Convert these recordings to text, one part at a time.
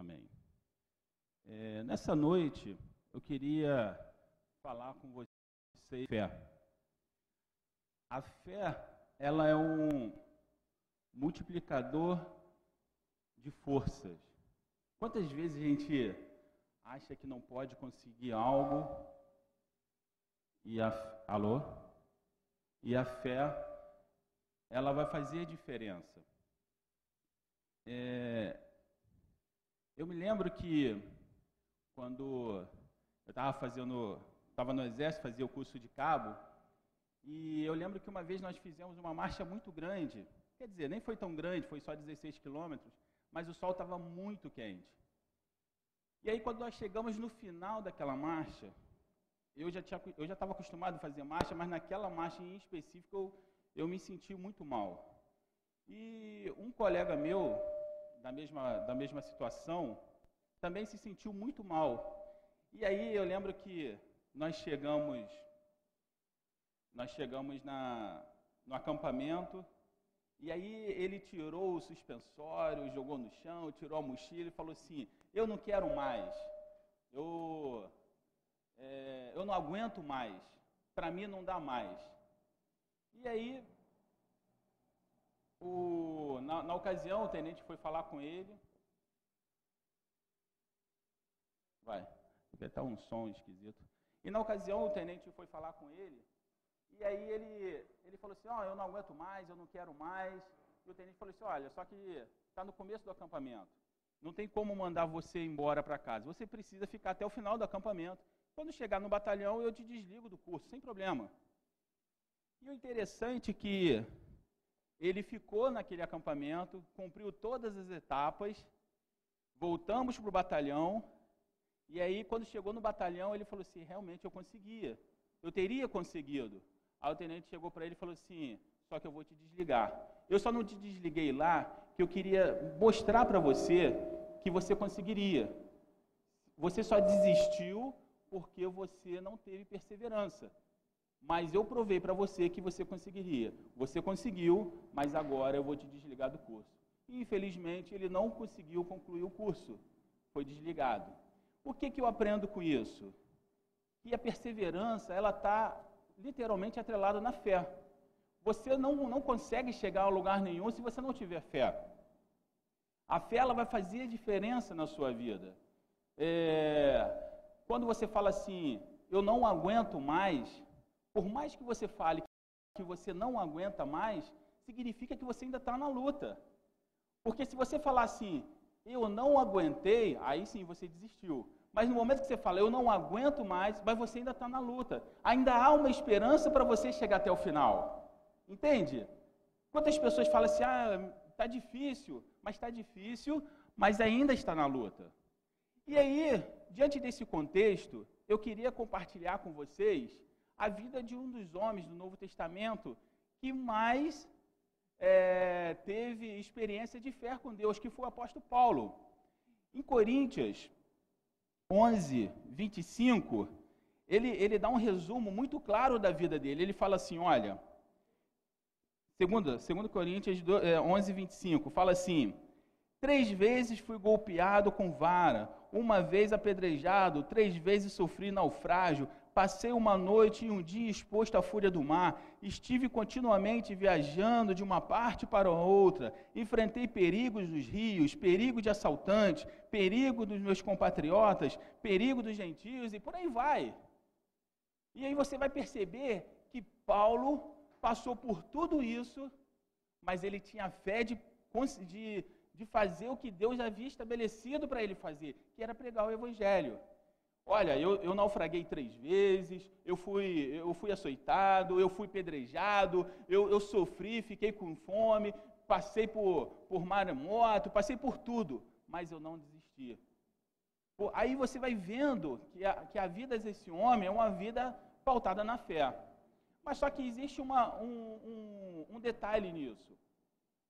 Amém. É, nessa noite, eu queria falar com vocês fé. A fé, ela é um multiplicador de forças. Quantas vezes a gente acha que não pode conseguir algo e a alô? E a fé ela vai fazer diferença. É, eu me lembro que quando eu estava fazendo, estava no exército, fazia o curso de cabo, e eu lembro que uma vez nós fizemos uma marcha muito grande, quer dizer, nem foi tão grande, foi só 16 quilômetros, mas o sol estava muito quente. E aí quando nós chegamos no final daquela marcha, eu já estava acostumado a fazer marcha, mas naquela marcha em específico eu, eu me senti muito mal. E um colega meu da mesma da mesma situação também se sentiu muito mal. E aí eu lembro que nós chegamos nós chegamos na, no acampamento e aí ele tirou o suspensório, jogou no chão, tirou a mochila e falou assim: Eu não quero mais, eu, é, eu não aguento mais, para mim não dá mais. E aí, o, na, na ocasião, o tenente foi falar com ele. Vai, estar um som esquisito. E na ocasião, o tenente foi falar com ele e aí ele, ele falou assim, ó, oh, eu não aguento mais, eu não quero mais. E o tenente falou assim, olha, só que está no começo do acampamento. Não tem como mandar você embora para casa. Você precisa ficar até o final do acampamento. Quando chegar no batalhão, eu te desligo do curso, sem problema. E o interessante é que ele ficou naquele acampamento, cumpriu todas as etapas, voltamos para o batalhão, e aí, quando chegou no batalhão, ele falou assim: realmente eu conseguia, eu teria conseguido. Aí o tenente chegou para ele e falou assim: só que eu vou te desligar. Eu só não te desliguei lá que eu queria mostrar para você que você conseguiria. Você só desistiu porque você não teve perseverança. Mas eu provei para você que você conseguiria. Você conseguiu, mas agora eu vou te desligar do curso. E, infelizmente, ele não conseguiu concluir o curso. Foi desligado. O que, que eu aprendo com isso? Que a perseverança, ela está literalmente atrelado na fé. Você não, não consegue chegar a lugar nenhum se você não tiver fé. A fé ela vai fazer diferença na sua vida. É, quando você fala assim, eu não aguento mais, por mais que você fale que você não aguenta mais, significa que você ainda está na luta. Porque se você falar assim, eu não aguentei, aí sim você desistiu. Mas no momento que você fala, eu não aguento mais, mas você ainda está na luta. Ainda há uma esperança para você chegar até o final. Entende? Quantas pessoas falam assim, ah, está difícil, mas está difícil, mas ainda está na luta. E aí, diante desse contexto, eu queria compartilhar com vocês a vida de um dos homens do Novo Testamento que mais é, teve experiência de fé com Deus, que foi o apóstolo Paulo. Em Coríntios, 11, 25, ele, ele dá um resumo muito claro da vida dele. Ele fala assim: olha, segundo, segundo Coríntios 11, 25, é, fala assim: Três vezes fui golpeado com vara, uma vez apedrejado, três vezes sofri naufrágio, Passei uma noite e um dia exposto à fúria do mar. Estive continuamente viajando de uma parte para outra. Enfrentei perigos dos rios, perigo de assaltantes, perigo dos meus compatriotas, perigo dos gentios e por aí vai. E aí você vai perceber que Paulo passou por tudo isso, mas ele tinha fé de, de, de fazer o que Deus havia estabelecido para ele fazer, que era pregar o Evangelho. Olha, eu, eu naufraguei três vezes, eu fui, eu fui açoitado, eu fui pedrejado, eu, eu sofri, fiquei com fome, passei por, por maremoto, passei por tudo, mas eu não desisti. Aí você vai vendo que a, que a vida desse homem é uma vida pautada na fé. Mas só que existe uma, um, um, um detalhe nisso.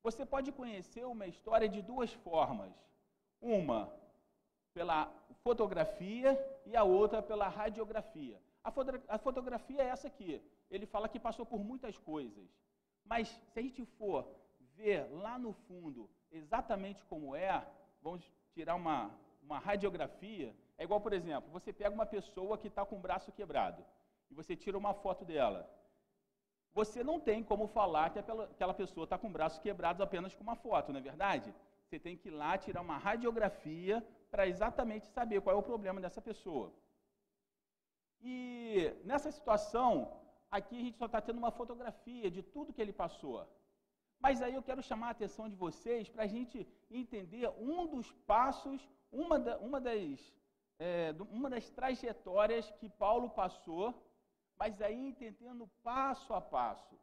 Você pode conhecer uma história de duas formas. Uma, pela fotografia e a outra pela radiografia. A, foto, a fotografia é essa aqui. Ele fala que passou por muitas coisas. Mas se a gente for ver lá no fundo exatamente como é, vamos tirar uma, uma radiografia, é igual, por exemplo, você pega uma pessoa que está com o braço quebrado e você tira uma foto dela. Você não tem como falar que aquela pessoa está com o braço quebrado apenas com uma foto, não é verdade? Você tem que ir lá tirar uma radiografia para exatamente saber qual é o problema dessa pessoa. E nessa situação, aqui a gente só está tendo uma fotografia de tudo que ele passou. Mas aí eu quero chamar a atenção de vocês para a gente entender um dos passos, uma, da, uma, das, é, uma das trajetórias que Paulo passou, mas aí entendendo passo a passo.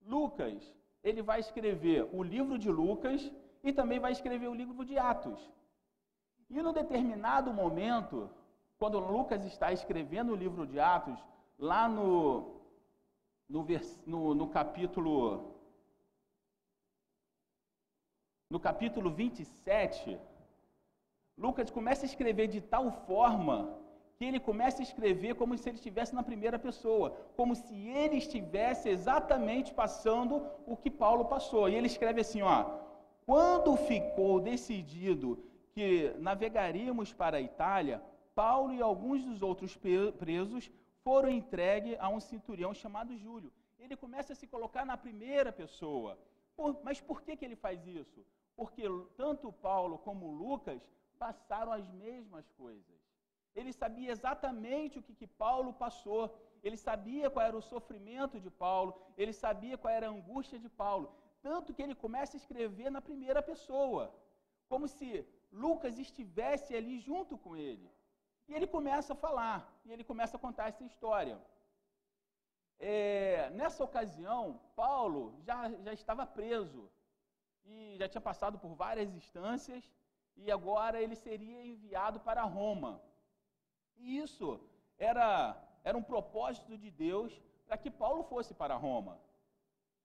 Lucas, ele vai escrever o livro de Lucas e também vai escrever o livro de Atos. E num determinado momento, quando Lucas está escrevendo o livro de Atos, lá no, no, no, no capítulo no capítulo 27, Lucas começa a escrever de tal forma que ele começa a escrever como se ele estivesse na primeira pessoa, como se ele estivesse exatamente passando o que Paulo passou. E ele escreve assim, ó: "Quando ficou decidido que navegaríamos para a Itália, Paulo e alguns dos outros presos foram entregues a um centurião chamado Júlio. Ele começa a se colocar na primeira pessoa. Por, mas por que, que ele faz isso? Porque tanto Paulo como Lucas passaram as mesmas coisas. Ele sabia exatamente o que, que Paulo passou. Ele sabia qual era o sofrimento de Paulo. Ele sabia qual era a angústia de Paulo. Tanto que ele começa a escrever na primeira pessoa. Como se Lucas estivesse ali junto com ele. E ele começa a falar, e ele começa a contar essa história. É, nessa ocasião, Paulo já, já estava preso e já tinha passado por várias instâncias e agora ele seria enviado para Roma. E isso era, era um propósito de Deus para que Paulo fosse para Roma.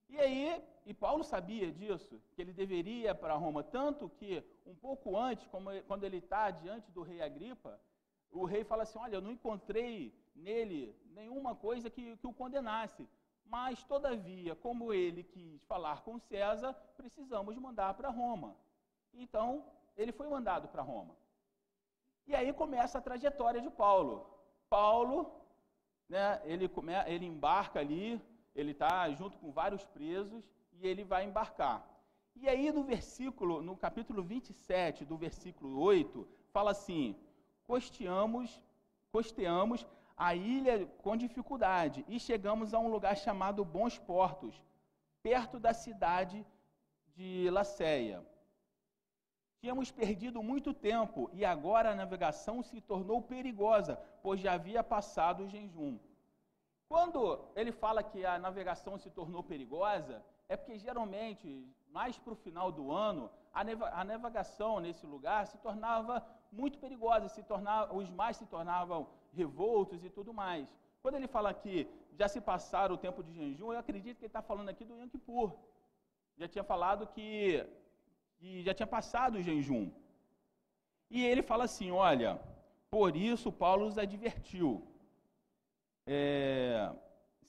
E aí, e Paulo sabia disso, que ele deveria ir para Roma, tanto que um pouco antes, quando ele está diante do rei Agripa, o rei fala assim: Olha, eu não encontrei nele nenhuma coisa que, que o condenasse, mas todavia, como ele quis falar com César, precisamos mandar para Roma. Então, ele foi mandado para Roma. E aí começa a trajetória de Paulo. Paulo, né, ele, come, ele embarca ali, ele está junto com vários presos e ele vai embarcar. E aí no versículo, no capítulo 27, do versículo 8, fala assim: costeamos, costeamos a ilha com dificuldade e chegamos a um lugar chamado Bons Portos, perto da cidade de Laceia. Tínhamos perdido muito tempo e agora a navegação se tornou perigosa, pois já havia passado o jejum. Quando ele fala que a navegação se tornou perigosa, é porque geralmente, mais para o final do ano, a navegação nesse lugar se tornava muito perigosa, se tornava, os mares se tornavam revoltos e tudo mais. Quando ele fala que já se passaram o tempo de jejum, eu acredito que ele está falando aqui do Yom Kippur. Já tinha falado que, que já tinha passado o jejum. E ele fala assim: olha, por isso Paulo os advertiu. É,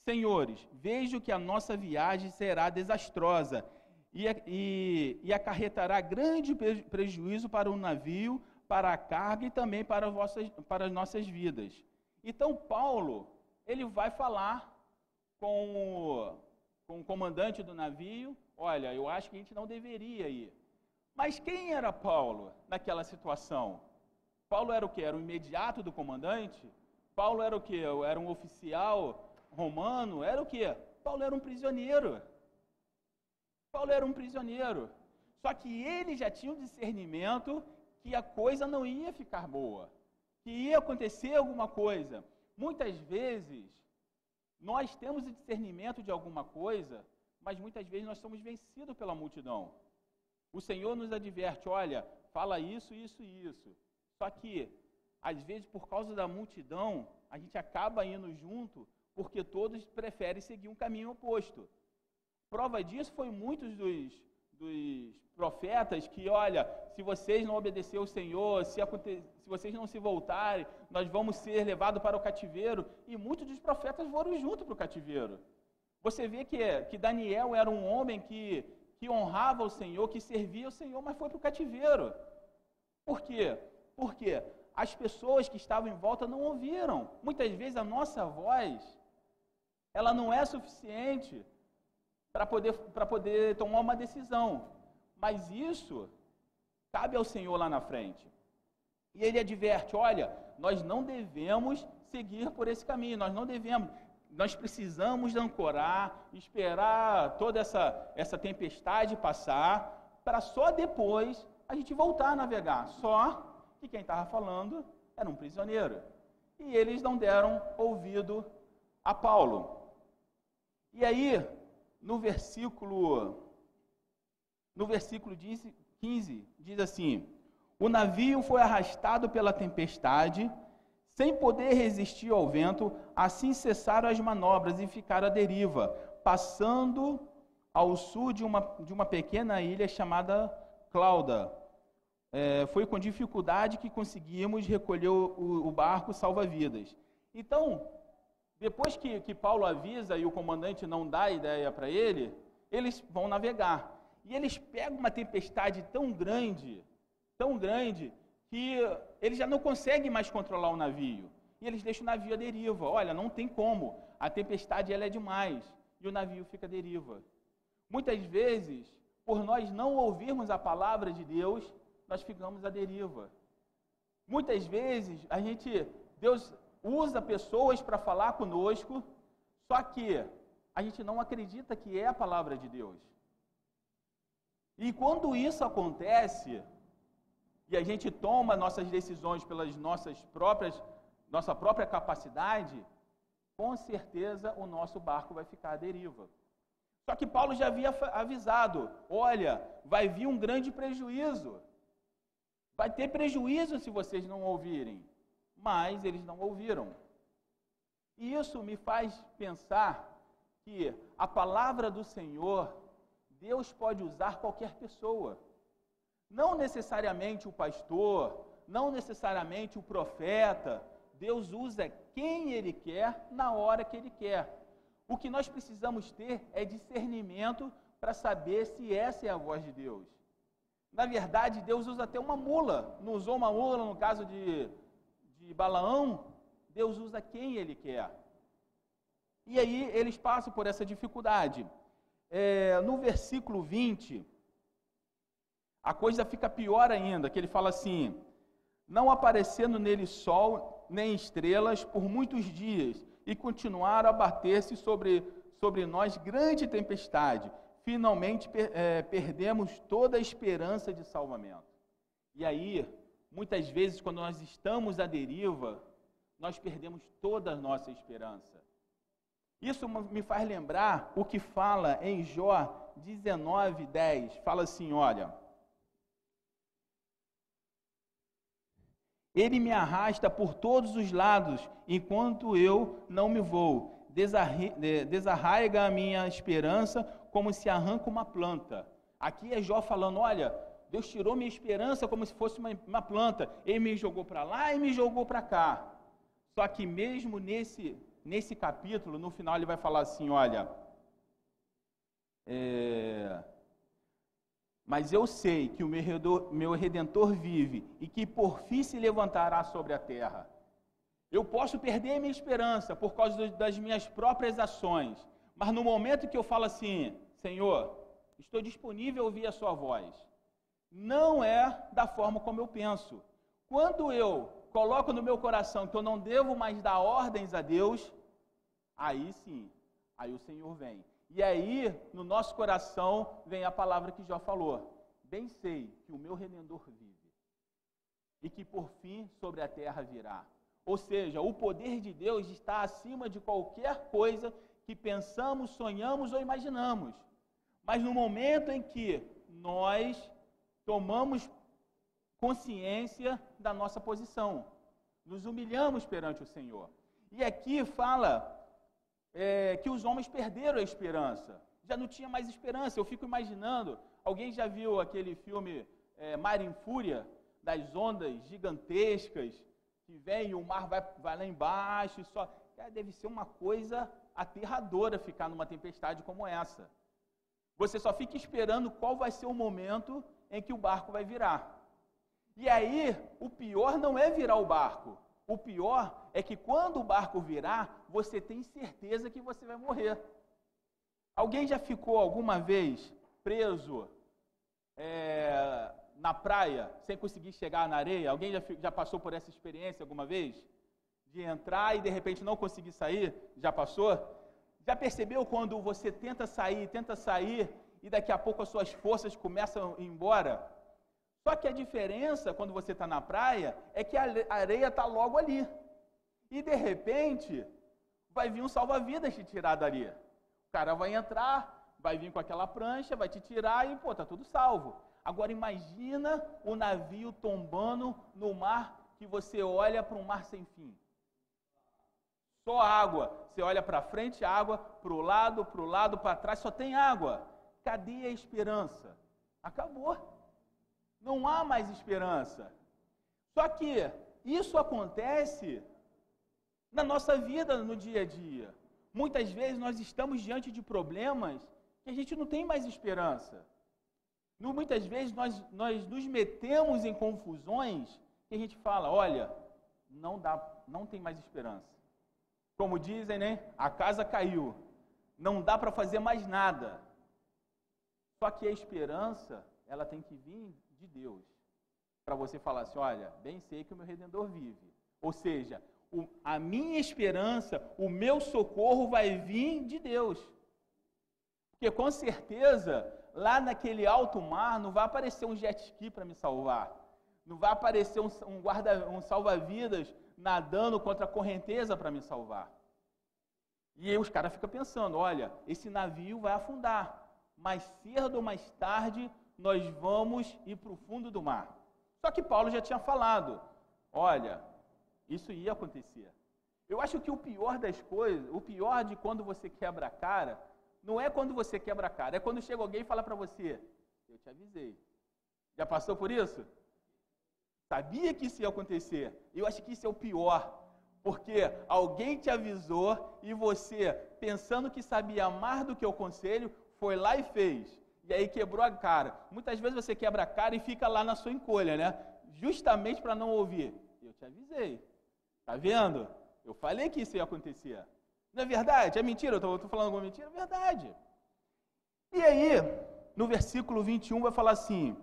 Senhores, vejo que a nossa viagem será desastrosa e, e, e acarretará grande prejuízo para o navio, para a carga e também para, vossas, para as nossas vidas. Então, Paulo, ele vai falar com o, com o comandante do navio: olha, eu acho que a gente não deveria ir. Mas quem era Paulo naquela situação? Paulo era o que? Era o imediato do comandante? Paulo era o que? Era um oficial romano? Era o que? Paulo era um prisioneiro. Paulo era um prisioneiro. Só que ele já tinha um discernimento que a coisa não ia ficar boa, que ia acontecer alguma coisa. Muitas vezes, nós temos o discernimento de alguma coisa, mas muitas vezes nós somos vencidos pela multidão. O Senhor nos adverte: olha, fala isso, isso e isso. Só que, às vezes, por causa da multidão, a gente acaba indo junto, porque todos preferem seguir um caminho oposto. Prova disso foi muitos dos, dos profetas que, olha, se vocês não obedecer ao Senhor, se, se vocês não se voltarem, nós vamos ser levados para o cativeiro. E muitos dos profetas foram junto para o cativeiro. Você vê que, que Daniel era um homem que, que honrava o Senhor, que servia o Senhor, mas foi para o cativeiro. Por quê? Porque as pessoas que estavam em volta não ouviram. Muitas vezes a nossa voz, ela não é suficiente para poder, poder tomar uma decisão. Mas isso cabe ao Senhor lá na frente. E ele adverte: olha, nós não devemos seguir por esse caminho, nós não devemos, nós precisamos ancorar, esperar toda essa, essa tempestade passar, para só depois a gente voltar a navegar. Só que quem estava falando era um prisioneiro. E eles não deram ouvido a Paulo. E aí, no versículo no versículo 15, diz assim: O navio foi arrastado pela tempestade, sem poder resistir ao vento, assim cessaram as manobras e ficaram à deriva, passando ao sul de uma, de uma pequena ilha chamada Clauda. É, foi com dificuldade que conseguimos recolher o, o barco salva-vidas. Então, depois que, que Paulo avisa e o comandante não dá ideia para ele, eles vão navegar. E eles pegam uma tempestade tão grande, tão grande, que eles já não conseguem mais controlar o navio. E eles deixam o navio à deriva. Olha, não tem como. A tempestade ela é demais. E o navio fica à deriva. Muitas vezes, por nós não ouvirmos a palavra de Deus, nós ficamos à deriva. Muitas vezes, a gente, Deus usa pessoas para falar conosco, só que a gente não acredita que é a palavra de Deus. E quando isso acontece, e a gente toma nossas decisões pelas nossas próprias, nossa própria capacidade, com certeza o nosso barco vai ficar à deriva. Só que Paulo já havia avisado: olha, vai vir um grande prejuízo. Vai ter prejuízo se vocês não ouvirem. Mas eles não ouviram. E isso me faz pensar que a palavra do Senhor, Deus pode usar qualquer pessoa. Não necessariamente o pastor, não necessariamente o profeta. Deus usa quem Ele quer, na hora que Ele quer. O que nós precisamos ter é discernimento para saber se essa é a voz de Deus. Na verdade, Deus usa até uma mula. Não usou uma mula no caso de, de Balaão. Deus usa quem Ele quer. E aí eles passam por essa dificuldade. É, no versículo 20, a coisa fica pior ainda, que ele fala assim: não aparecendo nele sol nem estrelas por muitos dias, e continuaram a bater-se sobre, sobre nós grande tempestade. Finalmente per, é, perdemos toda a esperança de salvamento. E aí, muitas vezes, quando nós estamos à deriva, nós perdemos toda a nossa esperança. Isso me faz lembrar o que fala em Jó 19, 10. Fala assim: olha. Ele me arrasta por todos os lados, enquanto eu não me vou. Desarraiga a minha esperança como se arranca uma planta. Aqui é Jó falando: olha, Deus tirou minha esperança como se fosse uma, uma planta. Ele me jogou para lá e me jogou para cá. Só que mesmo nesse, nesse capítulo, no final, ele vai falar assim: olha. É, mas eu sei que o meu redentor, meu redentor vive e que por fim se levantará sobre a terra. Eu posso perder minha esperança por causa das minhas próprias ações, mas no momento que eu falo assim, Senhor, estou disponível a ouvir a Sua voz, não é da forma como eu penso. Quando eu coloco no meu coração que eu não devo mais dar ordens a Deus, aí sim, aí o Senhor vem. E aí, no nosso coração, vem a palavra que Jó falou: Bem sei que o meu redentor vive, e que por fim sobre a terra virá. Ou seja, o poder de Deus está acima de qualquer coisa que pensamos, sonhamos ou imaginamos. Mas no momento em que nós tomamos consciência da nossa posição, nos humilhamos perante o Senhor. E aqui fala é, que os homens perderam a esperança. Já não tinha mais esperança. Eu fico imaginando, alguém já viu aquele filme é, Mar em Fúria, das ondas gigantescas que vem e o mar vai, vai lá embaixo e só. É, deve ser uma coisa aterradora ficar numa tempestade como essa. Você só fica esperando qual vai ser o momento em que o barco vai virar. E aí, o pior não é virar o barco. O pior é que quando o barco virar, você tem certeza que você vai morrer. Alguém já ficou alguma vez preso é, na praia sem conseguir chegar na areia? Alguém já, já passou por essa experiência alguma vez? De entrar e de repente não conseguir sair? Já passou? Já percebeu quando você tenta sair, tenta sair e daqui a pouco as suas forças começam a ir embora? Só que a diferença quando você está na praia é que a areia está logo ali. E de repente vai vir um salva-vidas te tirar dali. O cara vai entrar, vai vir com aquela prancha, vai te tirar e, pô, tá tudo salvo. Agora imagina o navio tombando no mar que você olha para um mar sem fim. Só água. Você olha para frente, água, para o lado, para o lado, para trás, só tem água. Cadê a esperança? Acabou. Não há mais esperança. Só que isso acontece na nossa vida no dia a dia. Muitas vezes nós estamos diante de problemas que a gente não tem mais esperança. Muitas vezes nós, nós nos metemos em confusões que a gente fala, olha, não dá, não tem mais esperança. Como dizem, né? A casa caiu. Não dá para fazer mais nada. Só que a esperança, ela tem que vir de Deus. Para você falar assim, olha, bem sei que o meu redentor vive. Ou seja, o, a minha esperança, o meu socorro vai vir de Deus. Porque com certeza lá naquele alto mar não vai aparecer um jet ski para me salvar. Não vai aparecer um, um guarda, um salva-vidas nadando contra a correnteza para me salvar. E aí os caras ficam pensando, olha, esse navio vai afundar. Mais cedo ou mais tarde nós vamos ir para o fundo do mar. Só que Paulo já tinha falado, olha, isso ia acontecer. Eu acho que o pior das coisas, o pior de quando você quebra a cara, não é quando você quebra a cara, é quando chega alguém e fala para você: Eu te avisei. Já passou por isso? Sabia que isso ia acontecer. Eu acho que isso é o pior. Porque alguém te avisou e você, pensando que sabia mais do que o conselho, foi lá e fez. E aí quebrou a cara. Muitas vezes você quebra a cara e fica lá na sua encolha, né? Justamente para não ouvir. Eu te avisei. Tá vendo? Eu falei que isso ia acontecer. Não é verdade? É mentira? Eu estou falando alguma mentira? É verdade. E aí, no versículo 21, vai falar assim: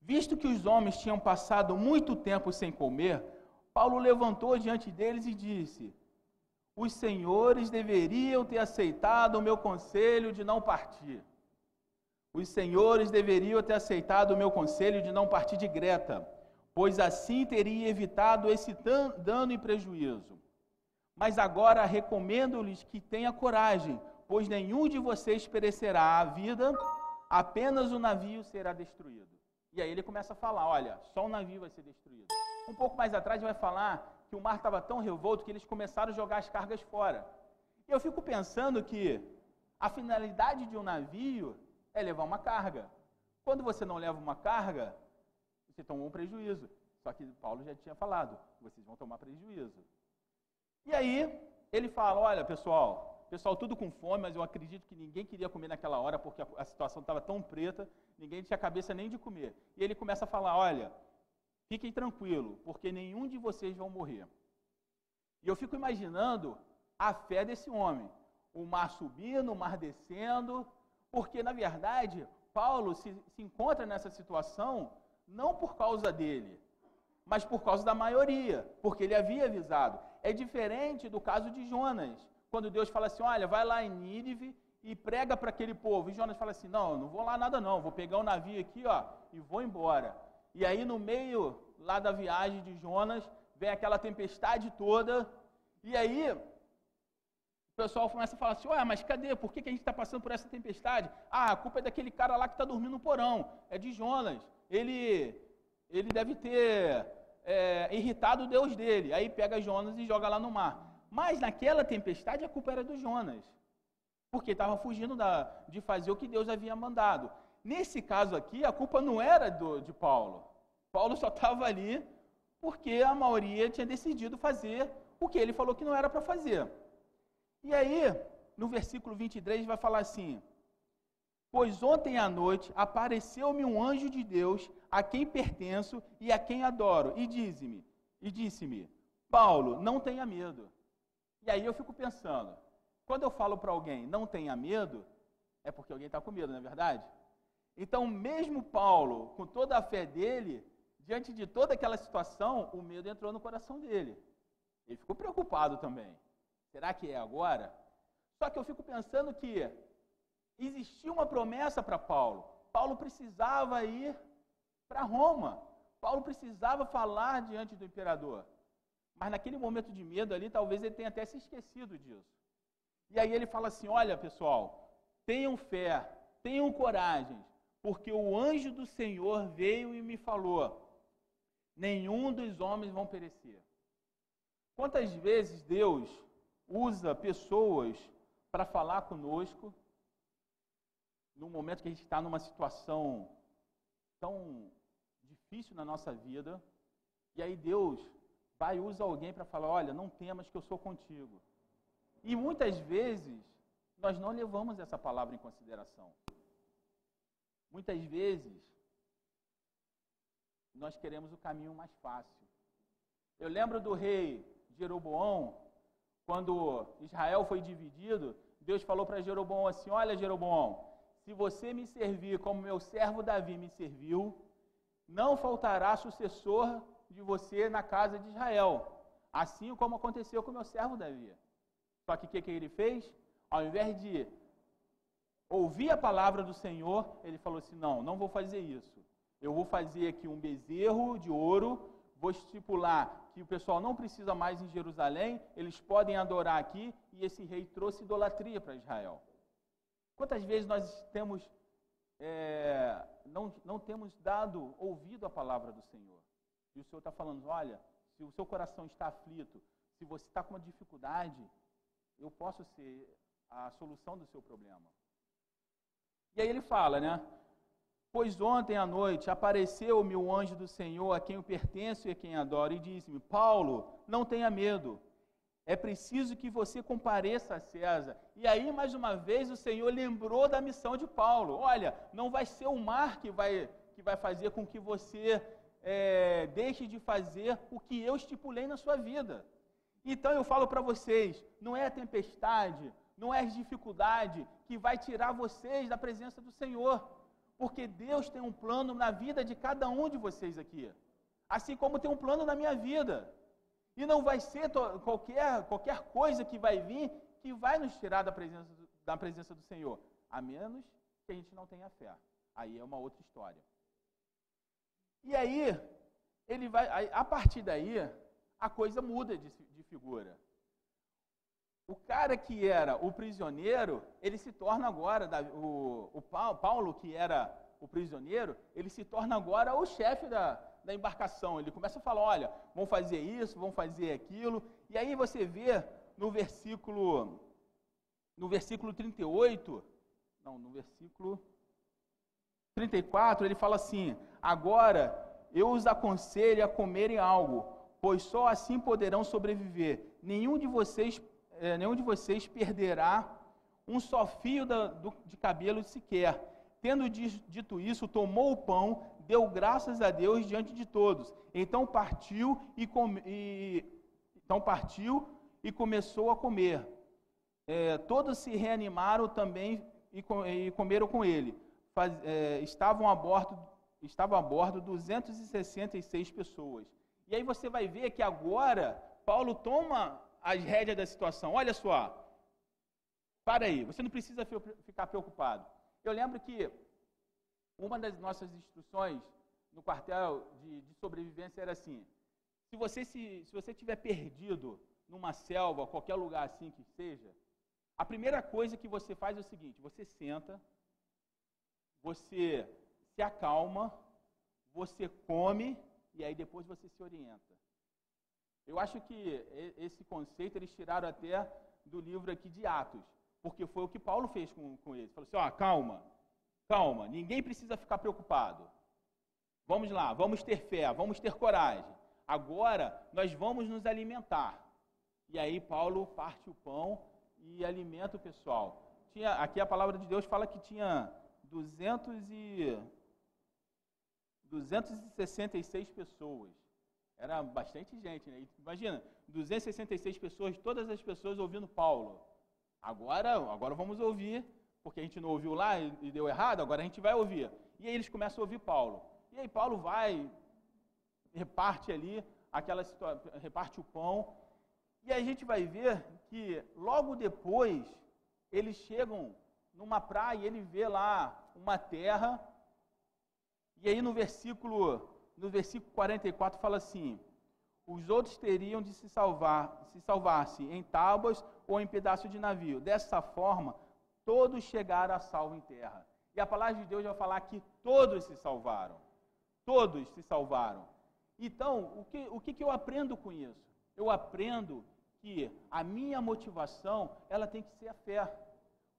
Visto que os homens tinham passado muito tempo sem comer, Paulo levantou diante deles e disse: Os senhores deveriam ter aceitado o meu conselho de não partir. Os senhores deveriam ter aceitado o meu conselho de não partir de Greta, pois assim teria evitado esse dano e prejuízo. Mas agora recomendo-lhes que tenha coragem, pois nenhum de vocês perecerá a vida, apenas o navio será destruído. E aí ele começa a falar: olha, só o navio vai ser destruído. Um pouco mais atrás vai falar que o mar estava tão revolto que eles começaram a jogar as cargas fora. E eu fico pensando que a finalidade de um navio é levar uma carga. Quando você não leva uma carga, você toma um prejuízo. Só que Paulo já tinha falado: vocês vão tomar prejuízo. E aí ele fala: olha, pessoal, pessoal tudo com fome, mas eu acredito que ninguém queria comer naquela hora porque a, a situação estava tão preta, ninguém tinha cabeça nem de comer. E ele começa a falar: olha, fiquem tranquilo, porque nenhum de vocês vão morrer. E eu fico imaginando a fé desse homem, o mar subindo, o mar descendo, porque na verdade Paulo se, se encontra nessa situação não por causa dele, mas por causa da maioria, porque ele havia avisado. É diferente do caso de Jonas, quando Deus fala assim: olha, vai lá em Nínive e prega para aquele povo. E Jonas fala assim: não, não vou lá nada não, vou pegar um navio aqui ó, e vou embora. E aí no meio lá da viagem de Jonas, vem aquela tempestade toda, e aí o pessoal começa a falar assim: ué, mas cadê? Por que, que a gente está passando por essa tempestade? Ah, a culpa é daquele cara lá que está dormindo no porão, é de Jonas. Ele, ele deve ter é, irritado o Deus dele. Aí pega Jonas e joga lá no mar. Mas naquela tempestade a culpa era do Jonas. Porque estava fugindo da, de fazer o que Deus havia mandado. Nesse caso aqui, a culpa não era do, de Paulo. Paulo só estava ali porque a maioria tinha decidido fazer o que ele falou que não era para fazer. E aí, no versículo 23, vai falar assim: Pois ontem à noite apareceu-me um anjo de Deus, a quem pertenço e a quem adoro, e disse-me, e disse-me: Paulo, não tenha medo. E aí eu fico pensando, quando eu falo para alguém não tenha medo, é porque alguém está com medo, não é verdade? Então, mesmo Paulo, com toda a fé dele, diante de toda aquela situação, o medo entrou no coração dele. Ele ficou preocupado também. Será que é agora? Só que eu fico pensando que existia uma promessa para Paulo. Paulo precisava ir para Roma. Paulo precisava falar diante do imperador. Mas naquele momento de medo ali, talvez ele tenha até se esquecido disso. E aí ele fala assim: olha, pessoal, tenham fé, tenham coragem, porque o anjo do Senhor veio e me falou: nenhum dos homens vão perecer. Quantas vezes Deus usa pessoas para falar conosco no momento que a gente está numa situação tão difícil na nossa vida, e aí Deus vai e usa alguém para falar: olha, não temas que eu sou contigo. E muitas vezes nós não levamos essa palavra em consideração. Muitas vezes nós queremos o caminho mais fácil. Eu lembro do rei Jeroboão, quando Israel foi dividido, Deus falou para Jeroboão assim: Olha, Jeroboão, se você me servir como meu servo Davi me serviu, não faltará sucessor de você na casa de Israel, assim como aconteceu com meu servo Davi. Só que o que, que ele fez? Ao invés de ouvir a palavra do Senhor, ele falou assim: Não, não vou fazer isso. Eu vou fazer aqui um bezerro de ouro, vou estipular que o pessoal não precisa mais em Jerusalém, eles podem adorar aqui, e esse rei trouxe idolatria para Israel. Quantas vezes nós temos, é, não, não temos dado ouvido à palavra do Senhor? E o Senhor está falando: olha, se o seu coração está aflito, se você está com uma dificuldade, eu posso ser a solução do seu problema. E aí ele fala, né? Pois ontem à noite apareceu-me o anjo do Senhor, a quem eu pertenço e a quem adoro, e disse-me: Paulo, não tenha medo. É preciso que você compareça a César. E aí, mais uma vez, o Senhor lembrou da missão de Paulo. Olha, não vai ser o mar que vai, que vai fazer com que você é, deixe de fazer o que eu estipulei na sua vida. Então eu falo para vocês: não é a tempestade, não é dificuldade que vai tirar vocês da presença do Senhor. Porque Deus tem um plano na vida de cada um de vocês aqui. Assim como tem um plano na minha vida. E não vai ser qualquer, qualquer coisa que vai vir que vai nos tirar da presença, da presença do Senhor. A menos que a gente não tenha fé. Aí é uma outra história. E aí, ele vai, a partir daí, a coisa muda de, de figura. O cara que era o prisioneiro, ele se torna agora, o, o Paulo, que era o prisioneiro, ele se torna agora o chefe da, da embarcação. Ele começa a falar: olha, vão fazer isso, vão fazer aquilo. E aí você vê no versículo, no versículo 38, não, no versículo 34, ele fala assim: agora eu os aconselho a comerem algo, pois só assim poderão sobreviver. Nenhum de vocês é, nenhum de vocês perderá um só fio da, do, de cabelo sequer. Tendo dito isso, tomou o pão, deu graças a Deus diante de todos. Então partiu e, e então partiu e começou a comer. É, todos se reanimaram também e, e comeram com ele. Faz, é, estavam a bordo estavam a bordo 266 pessoas. E aí você vai ver que agora Paulo toma as rédeas da situação. Olha só, para aí, você não precisa ficar preocupado. Eu lembro que uma das nossas instruções no quartel de, de sobrevivência era assim: se você se, se você tiver perdido numa selva, qualquer lugar assim que seja, a primeira coisa que você faz é o seguinte: você senta, você se acalma, você come e aí depois você se orienta. Eu acho que esse conceito eles tiraram até do livro aqui de Atos, porque foi o que Paulo fez com, com eles. Falou assim: ó, calma, calma, ninguém precisa ficar preocupado. Vamos lá, vamos ter fé, vamos ter coragem. Agora nós vamos nos alimentar. E aí Paulo parte o pão e alimenta o pessoal. Tinha, aqui a palavra de Deus fala que tinha 200 e 266 pessoas. Era bastante gente, né? Imagina, 266 pessoas, todas as pessoas ouvindo Paulo. Agora, agora vamos ouvir, porque a gente não ouviu lá e deu errado, agora a gente vai ouvir. E aí eles começam a ouvir Paulo. E aí Paulo vai, reparte ali aquela situação, reparte o pão. E aí a gente vai ver que logo depois eles chegam numa praia e ele vê lá uma terra. E aí no versículo no versículo 44 fala assim: os outros teriam de se salvar, se salvar-se em tábuas ou em pedaço de navio. Dessa forma, todos chegaram a salvo em terra. E a palavra de Deus vai falar que todos se salvaram. Todos se salvaram. Então, o que, o que, que eu aprendo com isso? Eu aprendo que a minha motivação, ela tem que ser a fé.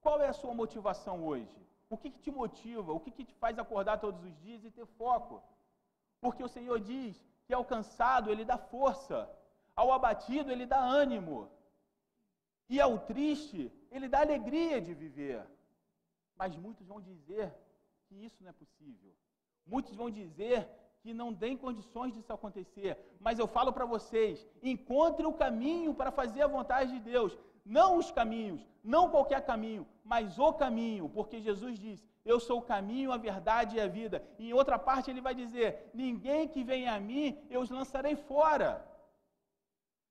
Qual é a sua motivação hoje? O que, que te motiva? O que, que te faz acordar todos os dias e ter foco? Porque o Senhor diz que ao cansado ele dá força, ao abatido ele dá ânimo, e ao triste ele dá alegria de viver. Mas muitos vão dizer que isso não é possível. Muitos vão dizer que não tem condições disso acontecer. Mas eu falo para vocês: encontre o caminho para fazer a vontade de Deus. Não os caminhos, não qualquer caminho, mas o caminho, porque Jesus disse: eu sou o caminho, a verdade e a vida. E em outra parte ele vai dizer: Ninguém que vem a mim, eu os lançarei fora.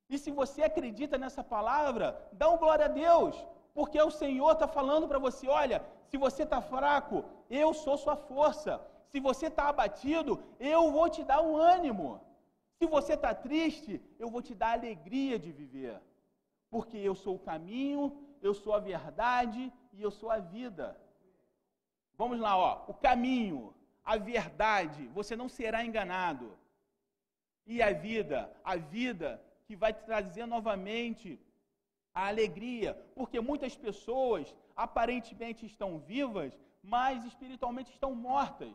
E se você acredita nessa palavra, dá um glória a Deus, porque o Senhor está falando para você: olha, se você está fraco, eu sou sua força. Se você está abatido, eu vou te dar um ânimo. Se você está triste, eu vou te dar alegria de viver. Porque eu sou o caminho, eu sou a verdade e eu sou a vida. Vamos lá, ó. O caminho, a verdade, você não será enganado. E a vida, a vida que vai trazer novamente a alegria, porque muitas pessoas aparentemente estão vivas, mas espiritualmente estão mortas.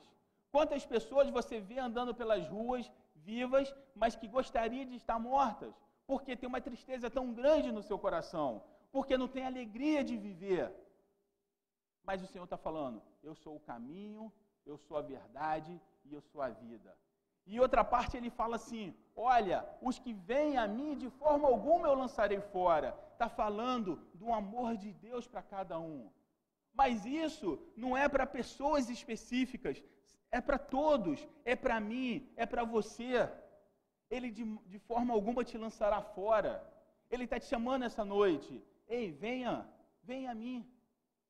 Quantas pessoas você vê andando pelas ruas vivas, mas que gostaria de estar mortas, porque tem uma tristeza tão grande no seu coração, porque não tem alegria de viver. Mas o Senhor está falando: eu sou o caminho, eu sou a verdade e eu sou a vida. E outra parte ele fala assim: olha, os que vêm a mim, de forma alguma eu lançarei fora. Está falando do amor de Deus para cada um. Mas isso não é para pessoas específicas, é para todos, é para mim, é para você. Ele de, de forma alguma te lançará fora. Ele está te chamando essa noite. Ei, venha, venha a mim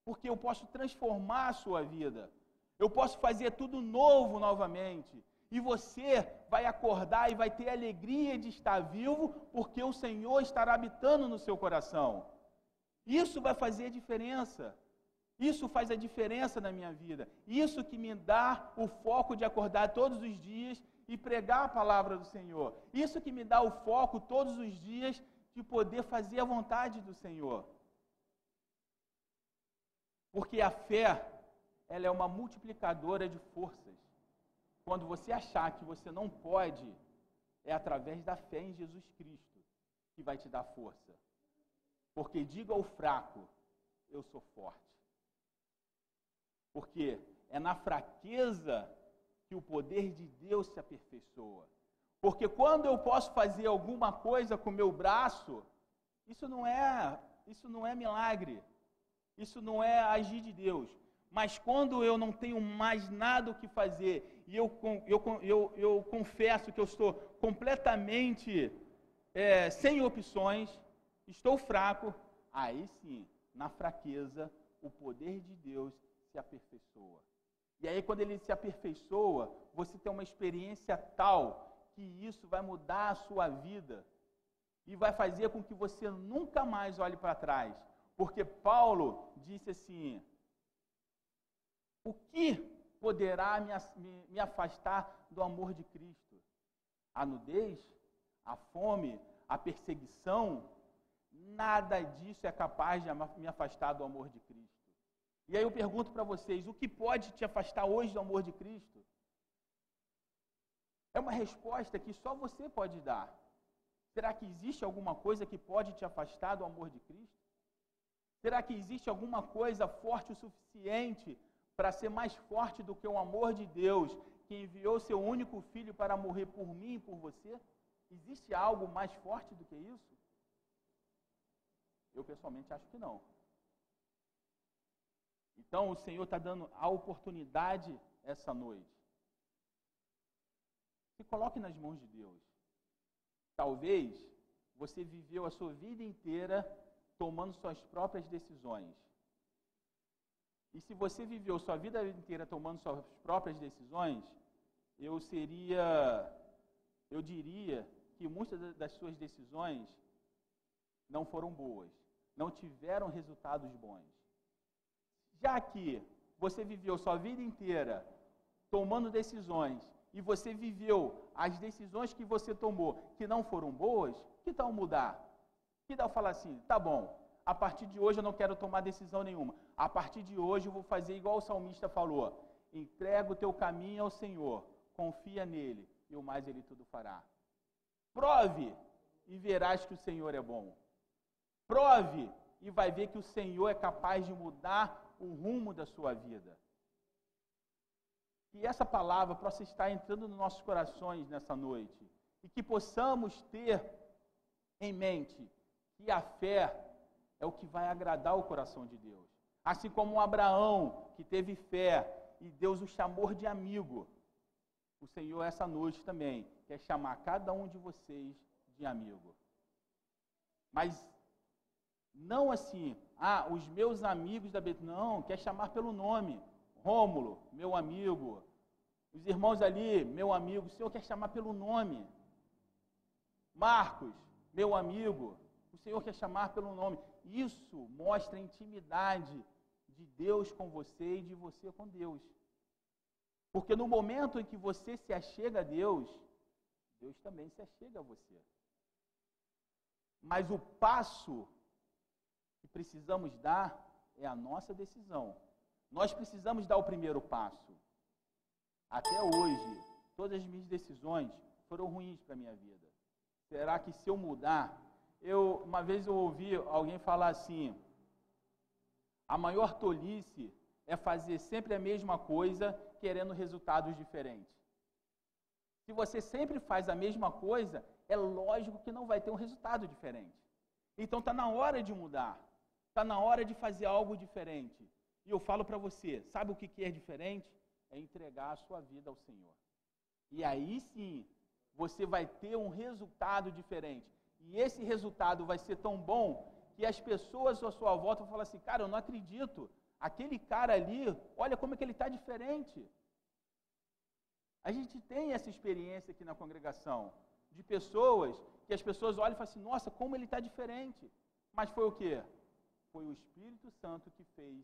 porque eu posso transformar a sua vida. Eu posso fazer tudo novo novamente. E você vai acordar e vai ter alegria de estar vivo, porque o Senhor estará habitando no seu coração. Isso vai fazer diferença. Isso faz a diferença na minha vida. Isso que me dá o foco de acordar todos os dias e pregar a palavra do Senhor. Isso que me dá o foco todos os dias de poder fazer a vontade do Senhor. Porque a fé, ela é uma multiplicadora de forças. Quando você achar que você não pode, é através da fé em Jesus Cristo que vai te dar força. Porque diga ao fraco, eu sou forte. Porque é na fraqueza que o poder de Deus se aperfeiçoa. Porque quando eu posso fazer alguma coisa com meu braço, isso não é, isso não é milagre. Isso não é agir de Deus. Mas quando eu não tenho mais nada o que fazer e eu, eu, eu, eu confesso que eu estou completamente é, sem opções, estou fraco, aí sim, na fraqueza, o poder de Deus se aperfeiçoa. E aí, quando ele se aperfeiçoa, você tem uma experiência tal que isso vai mudar a sua vida e vai fazer com que você nunca mais olhe para trás, porque Paulo disse assim: O que poderá me, me, me afastar do amor de Cristo? A nudez, a fome, a perseguição, nada disso é capaz de me afastar do amor de Cristo. E aí eu pergunto para vocês: o que pode te afastar hoje do amor de Cristo? É uma resposta que só você pode dar. Será que existe alguma coisa que pode te afastar do amor de Cristo? Será que existe alguma coisa forte o suficiente para ser mais forte do que o amor de Deus, que enviou seu único filho para morrer por mim e por você? Existe algo mais forte do que isso? Eu pessoalmente acho que não. Então o Senhor está dando a oportunidade essa noite. Se coloque nas mãos de Deus. Talvez você viveu a sua vida inteira tomando suas próprias decisões. E se você viveu sua vida inteira tomando suas próprias decisões, eu seria, eu diria que muitas das suas decisões não foram boas, não tiveram resultados bons. Já que você viveu sua vida inteira tomando decisões e você viveu as decisões que você tomou que não foram boas, que tal mudar? Que tal falar assim, tá bom, a partir de hoje eu não quero tomar decisão nenhuma. A partir de hoje eu vou fazer igual o salmista falou: entrega o teu caminho ao Senhor, confia nele e o mais ele tudo fará. Prove e verás que o Senhor é bom. Prove e vai ver que o Senhor é capaz de mudar o rumo da sua vida. Que essa palavra possa estar entrando nos nossos corações nessa noite e que possamos ter em mente que a fé é o que vai agradar o coração de Deus. Assim como Abraão, que teve fé e Deus o chamou de amigo, o Senhor essa noite também quer chamar cada um de vocês de amigo. Mas não assim, ah, os meus amigos da Bet, não, quer chamar pelo nome. Rômulo, meu amigo. Os irmãos ali, meu amigo. O Senhor quer chamar pelo nome. Marcos, meu amigo. O Senhor quer chamar pelo nome. Isso mostra a intimidade de Deus com você e de você com Deus. Porque no momento em que você se achega a Deus, Deus também se achega a você. Mas o passo que precisamos dar é a nossa decisão. Nós precisamos dar o primeiro passo. Até hoje, todas as minhas decisões foram ruins para a minha vida. Será que se eu mudar, eu uma vez eu ouvi alguém falar assim: a maior tolice é fazer sempre a mesma coisa querendo resultados diferentes. Se você sempre faz a mesma coisa, é lógico que não vai ter um resultado diferente. Então está na hora de mudar. Está na hora de fazer algo diferente. E eu falo para você: sabe o que, que é diferente? É entregar a sua vida ao Senhor. E aí sim, você vai ter um resultado diferente. E esse resultado vai ser tão bom que as pessoas à sua volta vão falar assim: cara, eu não acredito. Aquele cara ali, olha como é que ele está diferente. A gente tem essa experiência aqui na congregação de pessoas que as pessoas olham e falam assim: nossa, como ele está diferente. Mas foi o quê? foi o Espírito Santo que fez,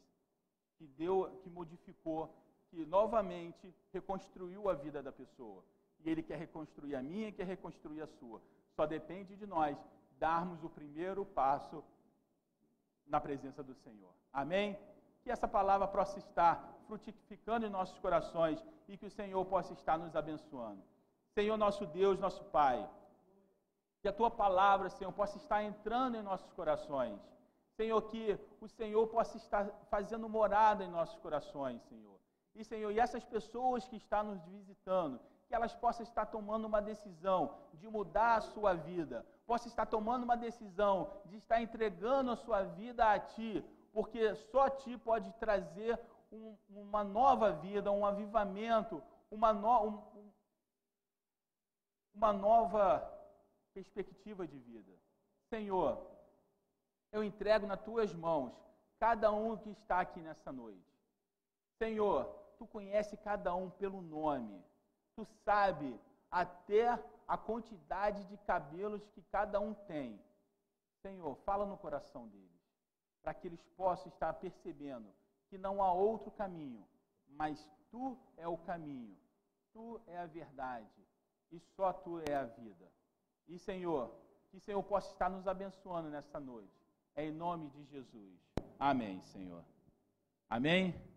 que deu, que modificou, que novamente reconstruiu a vida da pessoa. E ele quer reconstruir a minha e quer reconstruir a sua. Só depende de nós darmos o primeiro passo na presença do Senhor. Amém? Que essa palavra possa estar frutificando em nossos corações e que o Senhor possa estar nos abençoando. Senhor, nosso Deus, nosso Pai, que a tua palavra, Senhor, possa estar entrando em nossos corações Senhor, que o Senhor possa estar fazendo morada em nossos corações, Senhor. E, Senhor, e essas pessoas que estão nos visitando, que elas possam estar tomando uma decisão de mudar a sua vida, possam estar tomando uma decisão de estar entregando a sua vida a Ti, porque só Ti pode trazer um, uma nova vida, um avivamento, uma, no, um, uma nova perspectiva de vida. Senhor, eu entrego nas tuas mãos cada um que está aqui nessa noite. Senhor, tu conhece cada um pelo nome. Tu sabe até a quantidade de cabelos que cada um tem. Senhor, fala no coração deles, para que eles possam estar percebendo que não há outro caminho, mas tu é o caminho, tu é a verdade e só tu é a vida. E Senhor, que Senhor possa estar nos abençoando nessa noite. É em nome de Jesus. Amém, Senhor. Amém?